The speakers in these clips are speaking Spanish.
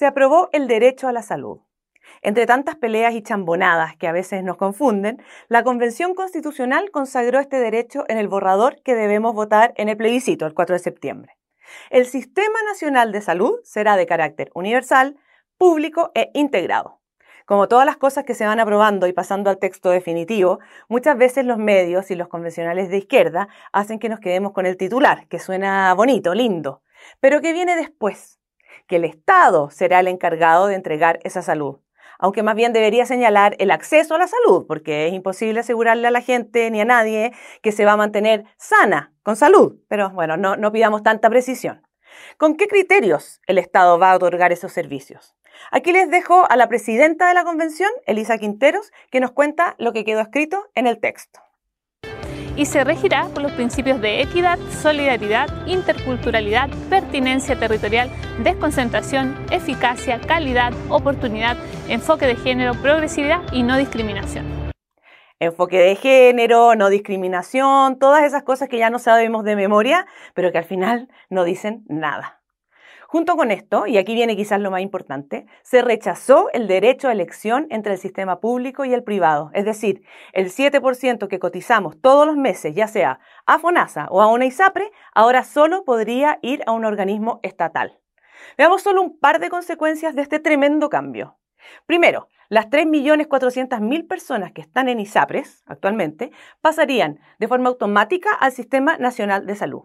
se aprobó el derecho a la salud. Entre tantas peleas y chambonadas que a veces nos confunden, la Convención Constitucional consagró este derecho en el borrador que debemos votar en el plebiscito el 4 de septiembre. El Sistema Nacional de Salud será de carácter universal, público e integrado. Como todas las cosas que se van aprobando y pasando al texto definitivo, muchas veces los medios y los convencionales de izquierda hacen que nos quedemos con el titular, que suena bonito, lindo. Pero ¿qué viene después? Que el Estado será el encargado de entregar esa salud. Aunque más bien debería señalar el acceso a la salud, porque es imposible asegurarle a la gente ni a nadie que se va a mantener sana, con salud. Pero bueno, no, no pidamos tanta precisión. ¿Con qué criterios el Estado va a otorgar esos servicios? Aquí les dejo a la presidenta de la convención, Elisa Quinteros, que nos cuenta lo que quedó escrito en el texto. Y se regirá por los principios de equidad, solidaridad, interculturalidad, pertinencia territorial, desconcentración, eficacia, calidad, oportunidad, enfoque de género, progresividad y no discriminación. Enfoque de género, no discriminación, todas esas cosas que ya no sabemos de memoria, pero que al final no dicen nada. Junto con esto, y aquí viene quizás lo más importante, se rechazó el derecho a elección entre el sistema público y el privado. Es decir, el 7% que cotizamos todos los meses, ya sea a FONASA o a una ISAPRE, ahora solo podría ir a un organismo estatal. Veamos solo un par de consecuencias de este tremendo cambio. Primero, las 3.400.000 personas que están en ISAPRES actualmente pasarían de forma automática al Sistema Nacional de Salud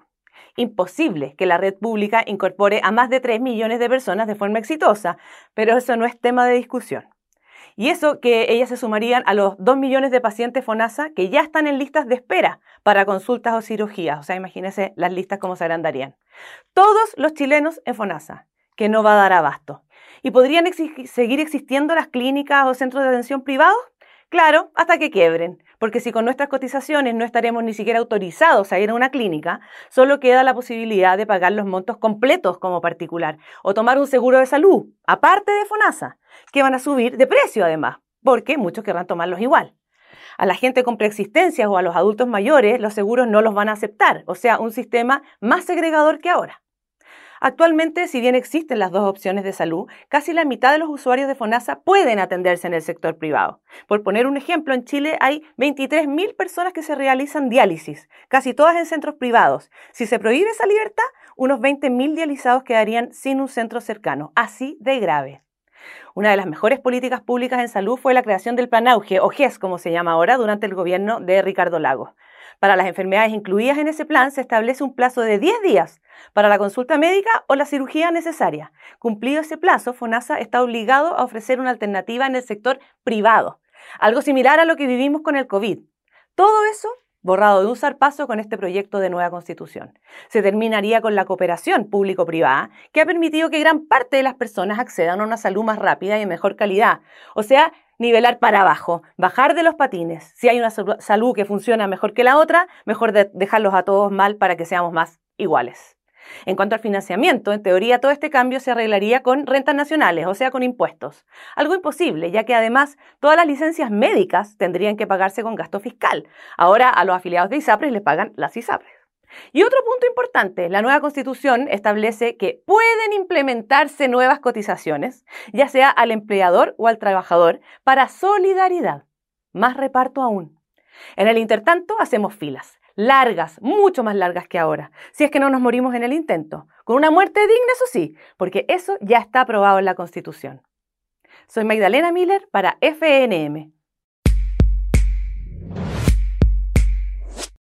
imposible que la red pública incorpore a más de 3 millones de personas de forma exitosa, pero eso no es tema de discusión. Y eso que ellas se sumarían a los 2 millones de pacientes FONASA que ya están en listas de espera para consultas o cirugías. O sea, imagínense las listas cómo se agrandarían. Todos los chilenos en FONASA, que no va a dar abasto. ¿Y podrían seguir existiendo las clínicas o centros de atención privados? Claro, hasta que quiebren, porque si con nuestras cotizaciones no estaremos ni siquiera autorizados a ir a una clínica, solo queda la posibilidad de pagar los montos completos como particular o tomar un seguro de salud, aparte de FONASA, que van a subir de precio además, porque muchos querrán tomarlos igual. A la gente con preexistencias o a los adultos mayores, los seguros no los van a aceptar, o sea, un sistema más segregador que ahora. Actualmente, si bien existen las dos opciones de salud, casi la mitad de los usuarios de FONASA pueden atenderse en el sector privado. Por poner un ejemplo, en Chile hay 23.000 personas que se realizan diálisis, casi todas en centros privados. Si se prohíbe esa libertad, unos 20.000 dializados quedarían sin un centro cercano. Así de grave. Una de las mejores políticas públicas en salud fue la creación del Plan Auge, o GES como se llama ahora, durante el gobierno de Ricardo Lagos. Para las enfermedades incluidas en ese plan se establece un plazo de 10 días para la consulta médica o la cirugía necesaria. Cumplido ese plazo, FONASA está obligado a ofrecer una alternativa en el sector privado, algo similar a lo que vivimos con el COVID. Todo eso borrado de un zarpazo con este proyecto de nueva constitución. Se terminaría con la cooperación público-privada, que ha permitido que gran parte de las personas accedan a una salud más rápida y de mejor calidad. O sea, nivelar para abajo, bajar de los patines. Si hay una salud que funciona mejor que la otra, mejor dejarlos a todos mal para que seamos más iguales. En cuanto al financiamiento, en teoría todo este cambio se arreglaría con rentas nacionales, o sea, con impuestos. Algo imposible, ya que además todas las licencias médicas tendrían que pagarse con gasto fiscal. Ahora a los afiliados de ISAPRES les pagan las ISAPRES. Y otro punto importante, la nueva constitución establece que pueden implementarse nuevas cotizaciones, ya sea al empleador o al trabajador, para solidaridad. Más reparto aún. En el intertanto hacemos filas largas, mucho más largas que ahora, si es que no nos morimos en el intento, con una muerte digna, eso sí, porque eso ya está aprobado en la Constitución. Soy Magdalena Miller para FNM.